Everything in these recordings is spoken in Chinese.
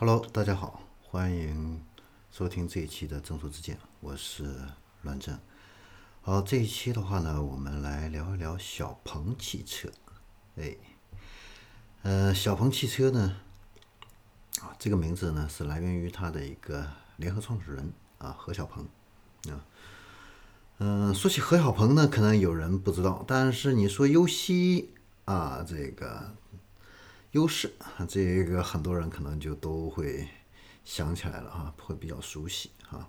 Hello，大家好，欢迎收听这一期的正说之见，我是栾正。好，这一期的话呢，我们来聊一聊小鹏汽车。哎，呃，小鹏汽车呢，啊，这个名字呢是来源于它的一个联合创始人啊，何小鹏啊。嗯，说起何小鹏呢，可能有人不知道，但是你说优西啊，这个优势，这个很多人可能就都会想起来了啊，会比较熟悉啊。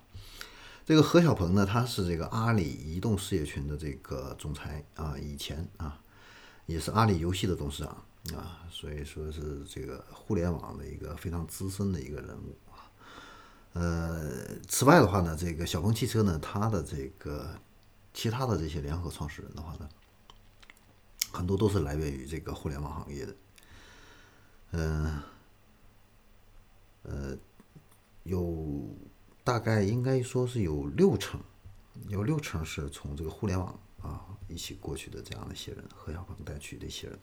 这个何小鹏呢，他是这个阿里移动事业群的这个总裁啊，以前啊也是阿里游戏的董事长啊，所以说是这个互联网的一个非常资深的一个人物啊。呃，此外的话呢，这个小鹏汽车呢，它的这个其他的这些联合创始人的话呢，很多都是来源于这个互联网行业的。嗯，呃，有。大概应该说是有六成，有六成是从这个互联网啊一起过去的这样的一些人，何小鹏带去的一些人。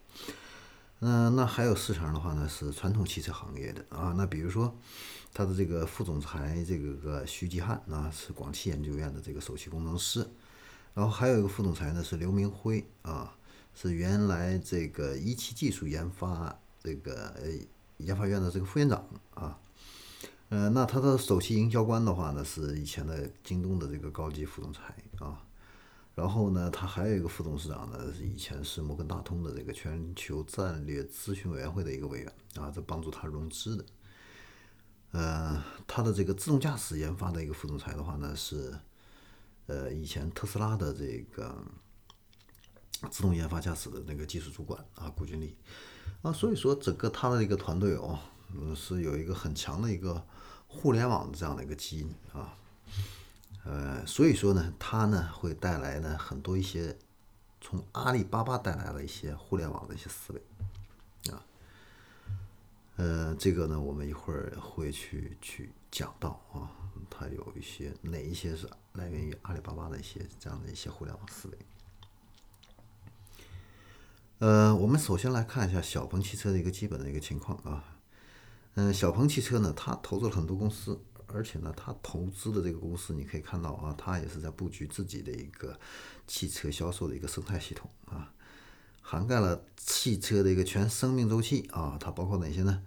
嗯，那还有四成的话呢是传统汽车行业的啊。那比如说他的这个副总裁这个个徐继汉啊是广汽研究院的这个首席工程师，然后还有一个副总裁呢是刘明辉啊，是原来这个一汽技术研发这个研发院的这个副院长啊。呃，那他的首席营销官的话呢，是以前的京东的这个高级副总裁啊。然后呢，他还有一个副董事长呢，是以前是摩根大通的这个全球战略咨询委员会的一个委员啊，这帮助他融资的。呃，他的这个自动驾驶研发的一个副总裁的话呢，是呃以前特斯拉的这个自动研发驾驶的那个技术主管啊，古军丽啊。所以说，整个他的一个团队哦，嗯，是有一个很强的一个。互联网的这样的一个基因啊，呃，所以说呢，他呢会带来呢很多一些从阿里巴巴带来了一些互联网的一些思维啊，呃，这个呢我们一会儿会去去讲到啊，它有一些哪一些是来源于阿里巴巴的一些这样的一些互联网思维。呃，我们首先来看一下小鹏汽车的一个基本的一个情况啊。嗯，小鹏汽车呢，它投资了很多公司，而且呢，它投资的这个公司，你可以看到啊，它也是在布局自己的一个汽车销售的一个生态系统啊，涵盖了汽车的一个全生命周期啊，它包括哪些呢？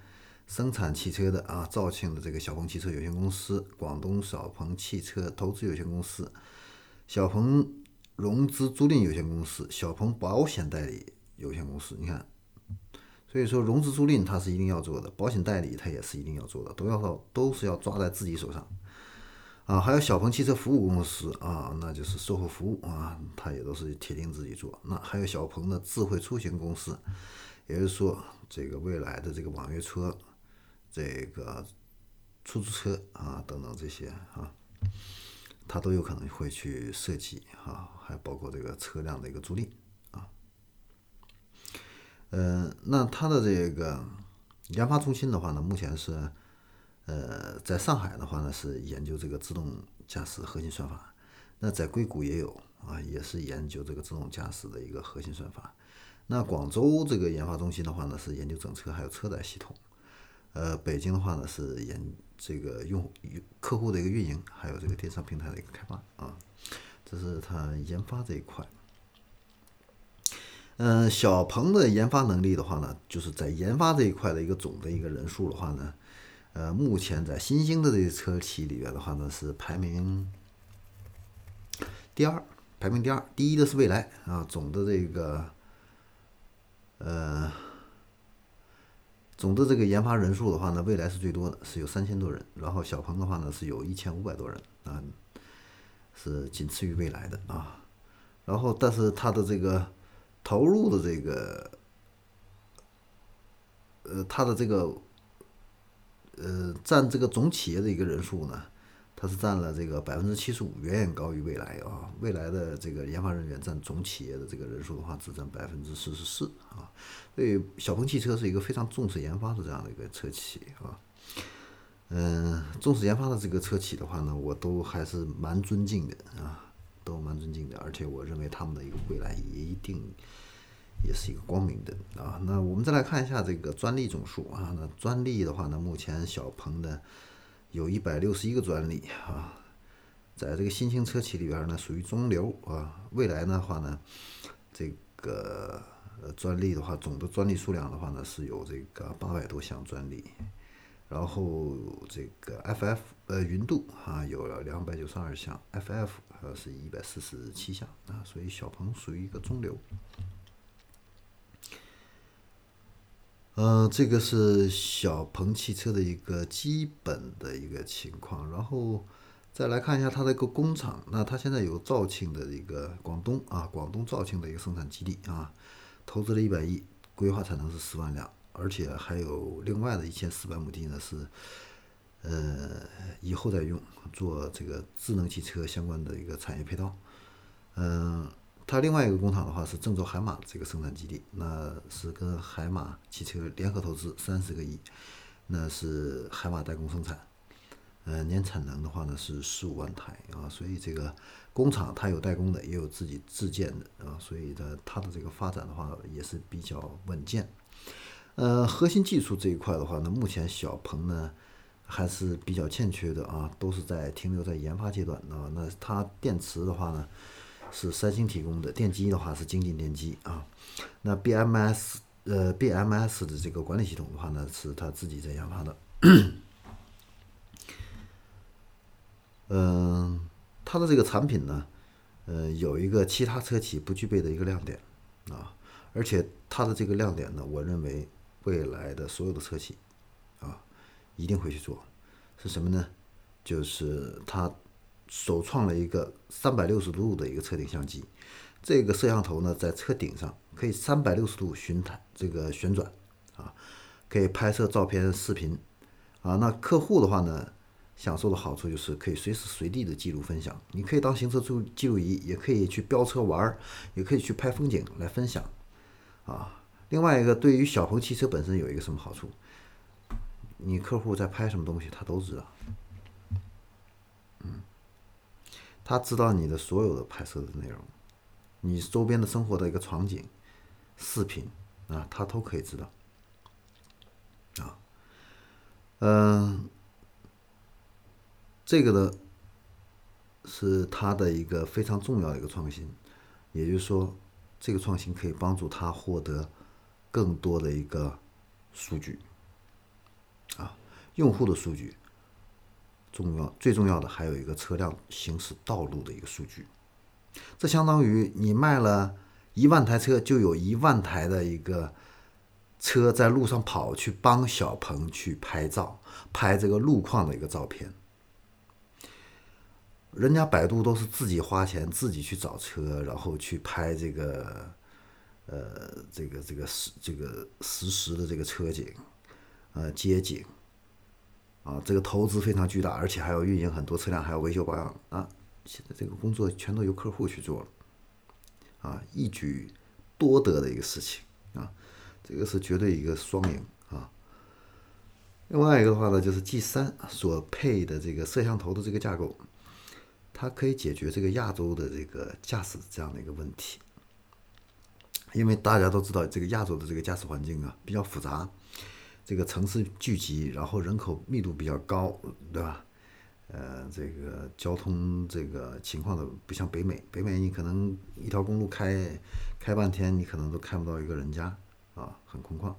生产汽车的啊，肇庆的这个小鹏汽车有限公司，广东小鹏汽车投资有限公司，小鹏融资租赁有限公司，小鹏保险代理有限公司，你看。所以说，融资租赁它是一定要做的，保险代理它也是一定要做的，都要到都是要抓在自己手上，啊，还有小鹏汽车服务公司啊，那就是售后服务啊，它也都是铁定自己做。那还有小鹏的智慧出行公司，也就是说，这个未来的这个网约车、这个出租车啊等等这些啊，它都有可能会去设计啊，还包括这个车辆的一个租赁。呃，那它的这个研发中心的话呢，目前是呃在上海的话呢是研究这个自动驾驶核心算法，那在硅谷也有啊，也是研究这个自动驾驶的一个核心算法。那广州这个研发中心的话呢是研究整车还有车载系统，呃，北京的话呢是研这个用客户的一个运营，还有这个电商平台的一个开发啊，这是它研发这一块。嗯，小鹏的研发能力的话呢，就是在研发这一块的一个总的一个人数的话呢，呃，目前在新兴的这些车企里边的话呢，是排名第二，排名第二，第一的是蔚来啊，总的这个，呃，总的这个研发人数的话呢，蔚来是最多的，是有三千多人，然后小鹏的话呢是有一千五百多人啊，是仅次于蔚来的啊，然后但是它的这个。投入的这个，呃，它的这个，呃，占这个总企业的一个人数呢，它是占了这个百分之七十五，远远高于未来啊。未来的这个研发人员占总企业的这个人数的话，只占百分之四十四啊。所以，小鹏汽车是一个非常重视研发的这样的一个车企啊。嗯，重视研发的这个车企的话呢，我都还是蛮尊敬的啊。都蛮尊敬的，而且我认为他们的一个未来也一定也是一个光明的啊。那我们再来看一下这个专利总数啊，那专利的话呢，目前小鹏的有一百六十一个专利啊，在这个新兴车企里边呢，属于中流啊。未来的话呢，这个专利的话，总的专利数量的话呢，是有这个八百多项专利。然后这个 FF 呃云度啊有了两百九十二项，FF 呃是一百四十七项啊，所以小鹏属于一个中流。呃，这个是小鹏汽车的一个基本的一个情况，然后再来看一下它的一个工厂，那它现在有肇庆的一个广东啊，广东肇庆的一个生产基地啊，投资了一百亿，规划产能是十万辆。而且还有另外的一千四百亩地呢，是呃以后再用做这个智能汽车相关的一个产业配套。嗯，它另外一个工厂的话是郑州海马这个生产基地，那是跟海马汽车联合投资三十个亿，那是海马代工生产，呃年产能的话呢是十五万台啊，所以这个工厂它有代工的，也有自己自建的啊，所以的它的这个发展的话也是比较稳健。呃，核心技术这一块的话呢，目前小鹏呢还是比较欠缺的啊，都是在停留在研发阶段啊。那它电池的话呢是三星提供的，电机的话是京进电机啊。那 BMS 呃 BMS 的这个管理系统的话呢是他自己在研发的。嗯，它的这个产品呢，呃，有一个其他车企不具备的一个亮点啊，而且它的这个亮点呢，我认为。未来的所有的车企，啊，一定会去做，是什么呢？就是它首创了一个三百六十度的一个车顶相机，这个摄像头呢，在车顶上可以三百六十度巡台，这个旋转，啊，可以拍摄照片、视频，啊，那客户的话呢，享受的好处就是可以随时随地的记录分享，你可以当行车记录记录仪，也可以去飙车玩儿，也可以去拍风景来分享，啊。另外一个，对于小鹏汽车本身有一个什么好处？你客户在拍什么东西，他都知道。嗯，他知道你的所有的拍摄的内容，你周边的生活的一个场景、视频啊，他都可以知道。啊，嗯，这个呢，是他的一个非常重要的一个创新，也就是说，这个创新可以帮助他获得。更多的一个数据啊，用户的数据重要，最重要的还有一个车辆行驶道路的一个数据。这相当于你卖了一万台车，就有一万台的一个车在路上跑，去帮小鹏去拍照，拍这个路况的一个照片。人家百度都是自己花钱自己去找车，然后去拍这个。呃，这个这个实这个实时的这个车景，呃街景，啊，这个投资非常巨大，而且还要运营很多车辆，还要维修保养啊。现在这个工作全都由客户去做了，啊，一举多得的一个事情啊，这个是绝对一个双赢啊。另外一个的话呢，就是 G 三所配的这个摄像头的这个架构，它可以解决这个亚洲的这个驾驶这样的一个问题。因为大家都知道，这个亚洲的这个驾驶环境啊比较复杂，这个城市聚集，然后人口密度比较高，对吧？呃，这个交通这个情况的不像北美，北美你可能一条公路开开半天，你可能都看不到一个人家啊，很空旷。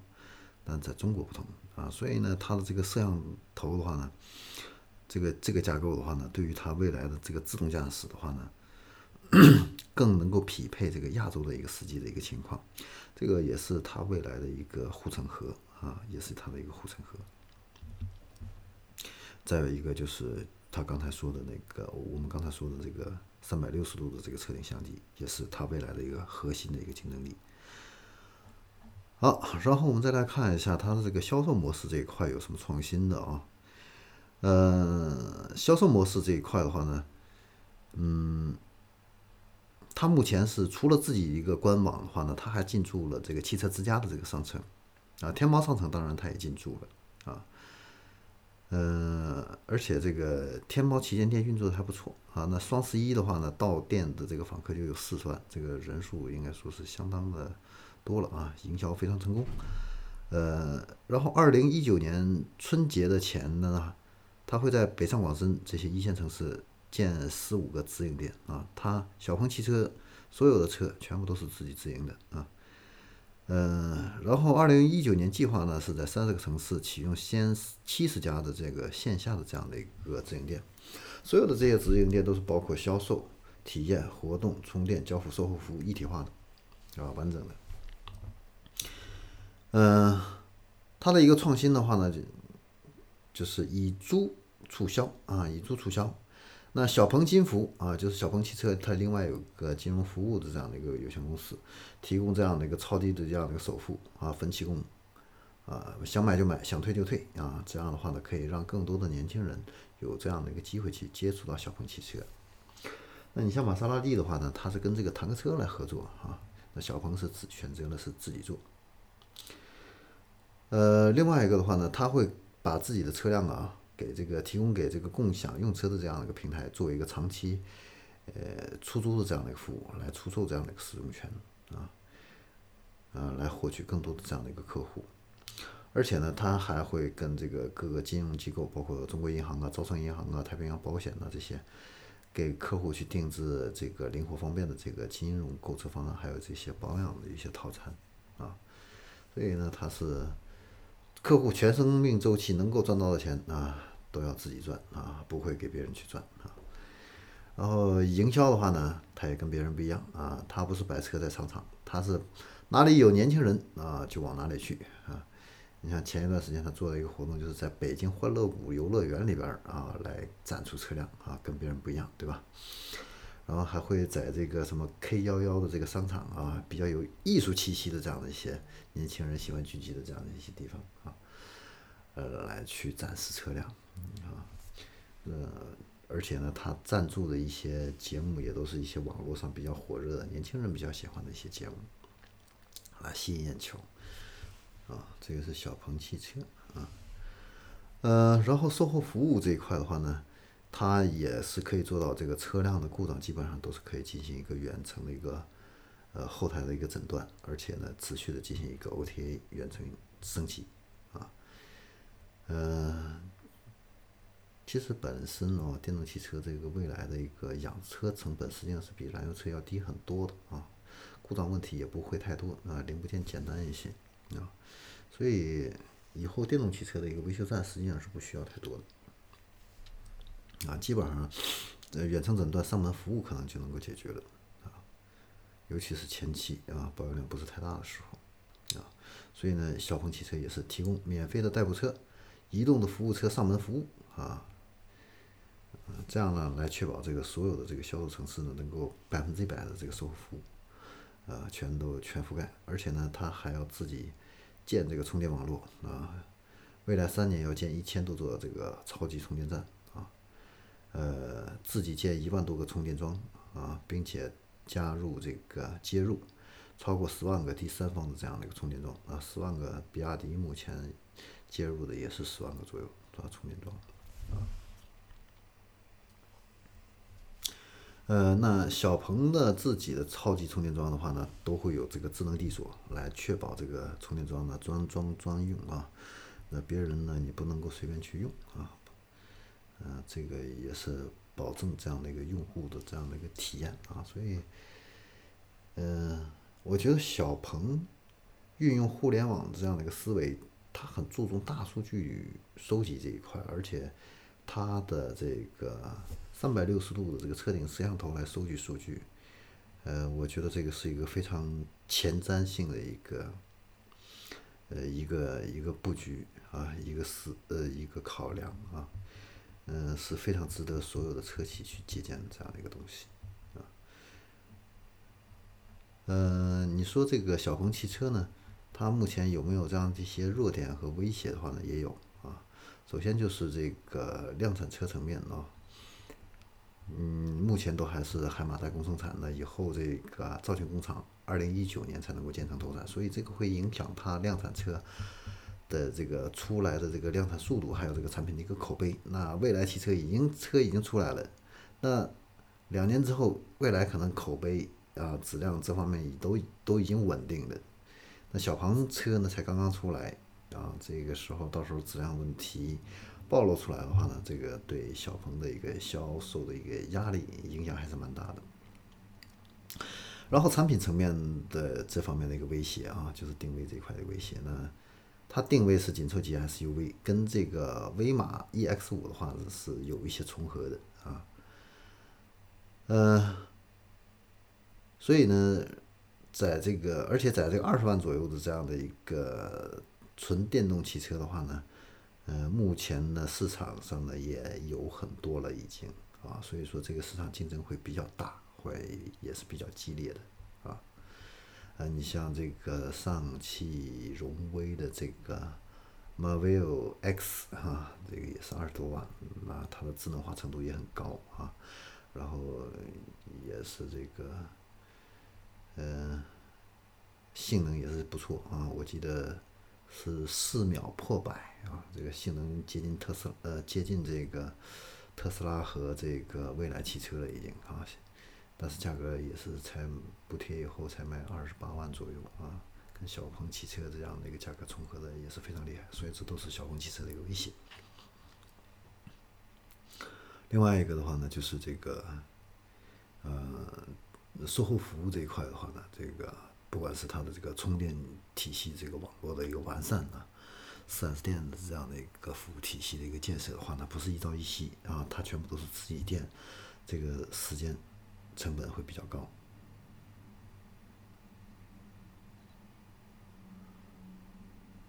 但在中国不同啊，所以呢，它的这个摄像头的话呢，这个这个架构的话呢，对于它未来的这个自动驾驶的话呢。更能够匹配这个亚洲的一个实际的一个情况，这个也是它未来的一个护城河啊，也是它的一个护城河。再有一个就是他刚才说的那个，我们刚才说的这个三百六十度的这个车顶相机，也是它未来的一个核心的一个竞争力。好，然后我们再来看一下它的这个销售模式这一块有什么创新的啊？呃，销售模式这一块的话呢，嗯。它目前是除了自己一个官网的话呢，它还进驻了这个汽车之家的这个商城，啊，天猫商城当然它也进驻了，啊，呃，而且这个天猫旗舰店运作的还不错，啊，那双十一的话呢，到店的这个访客就有四十万，这个人数应该说是相当的多了啊，营销非常成功。呃，然后二零一九年春节的前呢，他会在北上广深这些一线城市建四五个直营店啊。他小鹏汽车所有的车全部都是自己直营的啊。嗯，然后二零一九年计划呢是在三十个城市启用先七十家的这个线下的这样的一个直营店，所有的这些直营店都是包括销售、体验、活动、充电、交付、售后服务一体化的，啊，完整的。嗯，它的一个创新的话呢，就就是以租促销啊，以租促销。那小鹏金服啊，就是小鹏汽车，它另外有个金融服务的这样的一个有限公司，提供这样的一个超低的这样的一个首付啊，分期供，啊，想买就买，想退就退啊，这样的话呢，可以让更多的年轻人有这样的一个机会去接触到小鹏汽车。那你像玛莎拉蒂的话呢，它是跟这个坦克车来合作啊，那小鹏是自选择的是自己做。呃，另外一个的话呢，他会把自己的车辆啊。给这个提供给这个共享用车的这样的一个平台，作为一个长期呃出租的这样的一个服务，来出售这样的一个使用权啊，呃，来获取更多的这样的一个客户。而且呢，他还会跟这个各个金融机构，包括中国银行啊、招商银行啊、太平洋保险啊这些，给客户去定制这个灵活方便的这个金融购车方案，还有这些保养的一些套餐啊。所以呢，它是。客户全生命周期能够赚到的钱啊，都要自己赚啊，不会给别人去赚啊。然后营销的话呢，他也跟别人不一样啊，他不是摆车在商场，他是哪里有年轻人啊，就往哪里去啊。你像前一段时间他做了一个活动，就是在北京欢乐谷游乐园里边啊，来展出车辆啊，跟别人不一样，对吧？然后还会在这个什么 K 幺幺的这个商场啊，比较有艺术气息的这样的一些年轻人喜欢聚集的这样的一些地方啊，呃，来去展示车辆啊，呃，而且呢，他赞助的一些节目也都是一些网络上比较火热的年轻人比较喜欢的一些节目，啊，吸引眼球啊，这个是小鹏汽车啊，呃，然后售后服务这一块的话呢。它也是可以做到这个车辆的故障基本上都是可以进行一个远程的一个呃后台的一个诊断，而且呢持续的进行一个 OTA 远程升级啊，呃，其实本身哦电动汽车这个未来的一个养车成本实际上是比燃油车要低很多的啊，故障问题也不会太多啊，零部件简单一些啊，所以以后电动汽车的一个维修站实际上是不需要太多的。啊，基本上，呃，远程诊断、上门服务可能就能够解决了，啊，尤其是前期啊，保有量不是太大的时候，啊，所以呢，小鹏汽车也是提供免费的代步车、移动的服务车上门服务，啊，这样呢，来确保这个所有的这个销售城市呢，能够百分之一百的这个售后服务，呃，全都全覆盖，而且呢，它还要自己建这个充电网络，啊，未来三年要建一千多座这个超级充电站啊。呃，自己建一万多个充电桩啊，并且加入这个接入超过十万个第三方的这样的一个充电桩啊，十万个，比亚迪目前接入的也是十万个左右啊充电桩啊。呃，那小鹏的自己的超级充电桩的话呢，都会有这个智能地锁来确保这个充电桩呢专装专用啊，那别人呢你不能够随便去用啊。呃，这个也是保证这样的一个用户的这样的一个体验啊，所以，嗯，我觉得小鹏运用互联网这样的一个思维，它很注重大数据收集这一块，而且它的这个三百六十度的这个车顶摄像头来收集数据，呃，我觉得这个是一个非常前瞻性的一个，呃，一个一个布局啊，一个思呃一个考量啊。嗯，是非常值得所有的车企去借鉴的这样的一个东西，啊，嗯，你说这个小鹏汽车呢，它目前有没有这样的一些弱点和威胁的话呢？也有。首先就是这个量产车层面啊，嗯，目前都还是海马代工生产的，以后这个造型工厂二零一九年才能够建成投产，所以这个会影响它量产车。的这个出来的这个量产速度，还有这个产品的一个口碑，那未来汽车已经车已经出来了，那两年之后，未来可能口碑啊质量这方面都都已经稳定了，那小鹏车呢才刚刚出来啊，这个时候到时候质量问题暴露出来的话呢，这个对小鹏的一个销售的一个压力影响还是蛮大的。然后产品层面的这方面的一个威胁啊，就是定位这一块的威胁呢。它定位是紧凑级 SUV，跟这个威马 EX 五的话是有一些重合的啊。呃，所以呢，在这个而且在这个二十万左右的这样的一个纯电动汽车的话呢，呃，目前呢市场上呢也有很多了已经啊，所以说这个市场竞争会比较大。会也是比较激烈的，啊，呃，你像这个上汽荣威的这个 Marvel X 哈，这个也是二十多万，那它的智能化程度也很高啊，然后也是这个，嗯，性能也是不错啊，我记得是四秒破百啊，这个性能接近特斯呃接近这个特斯拉和这个蔚来汽车了已经啊。但是价格也是才补贴以后才卖二十八万左右啊，跟小鹏汽车这样的一个价格重合的也是非常厉害，所以这都是小鹏汽车的一个威胁。另外一个的话呢，就是这个，呃，售后服务这一块的话呢，这个不管是它的这个充电体系这个网络的一个完善啊，四 S 店的这样的一个服务体系的一个建设的话呢，不是一朝一夕啊，它全部都是自己店，这个时间。成本会比较高。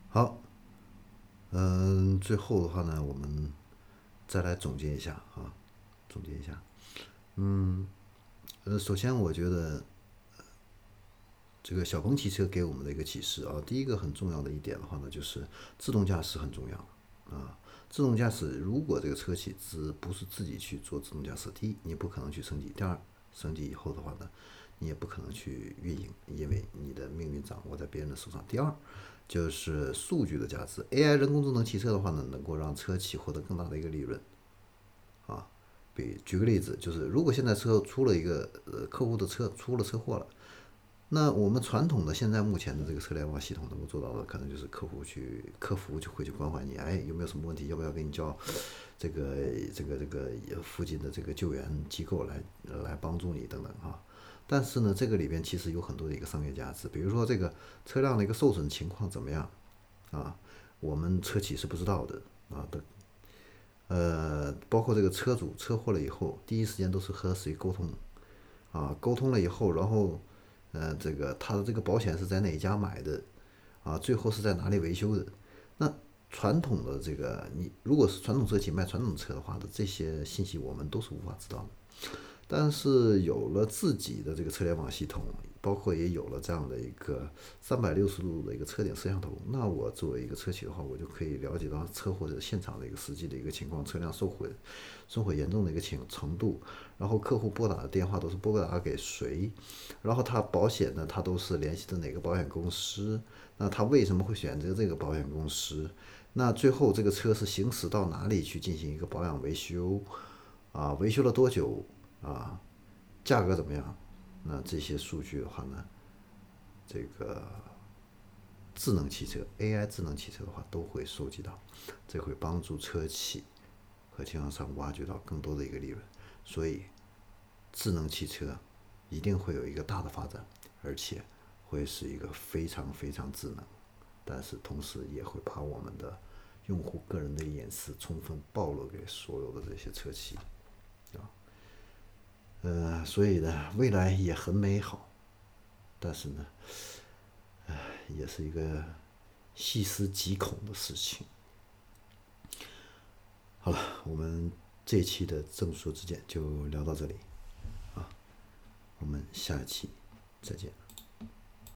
好，嗯，最后的话呢，我们再来总结一下啊，总结一下，嗯，呃，首先我觉得，这个小鹏汽车给我们的一个启示啊，第一个很重要的一点的话呢，就是自动驾驶很重要啊。自动驾驶如果这个车企只不是自己去做自动驾驶，第一，你不可能去升级；第二，升级以后的话呢，你也不可能去运营，因为你的命运掌握在别人的手上。第二，就是数据的价值，AI 人工智能汽车的话呢，能够让车企获得更大的一个利润。啊，比举个例子，就是如果现在车出了一个呃客户的车出了车祸了。那我们传统的现在目前的这个车联网系统能够做到的，可能就是客户去客服就会去关怀你，哎，有没有什么问题？要不要给你叫这个这个这个附近的这个救援机构来来帮助你等等哈。但是呢，这个里边其实有很多的一个商业价值，比如说这个车辆的一个受损情况怎么样啊？我们车企是不知道的啊的，呃，包括这个车主车祸了以后，第一时间都是和谁沟通啊？沟通了以后，然后。呃，这个他的这个保险是在哪家买的，啊，最后是在哪里维修的？那传统的这个，你如果是传统车企卖传统车的话的这些信息，我们都是无法知道的。但是有了自己的这个车联网系统。包括也有了这样的一个三百六十度的一个车顶摄像头，那我作为一个车企的话，我就可以了解到车祸的现场的一个实际的一个情况，车辆受毁、受毁严重的一个情程度，然后客户拨打的电话都是拨打给谁，然后他保险呢，他都是联系的哪个保险公司，那他为什么会选择这个保险公司？那最后这个车是行驶到哪里去进行一个保养维修？啊，维修了多久？啊，价格怎么样？那这些数据的话呢，这个智能汽车 AI 智能汽车的话都会收集到，这会帮助车企和经销商挖掘到更多的一个利润，所以智能汽车一定会有一个大的发展，而且会是一个非常非常智能，但是同时也会把我们的用户个人的隐私充分暴露给所有的这些车企。呃，所以呢，未来也很美好，但是呢，唉，也是一个细思极恐的事情。好了，我们这期的正说之见就聊到这里，啊，我们下期再见。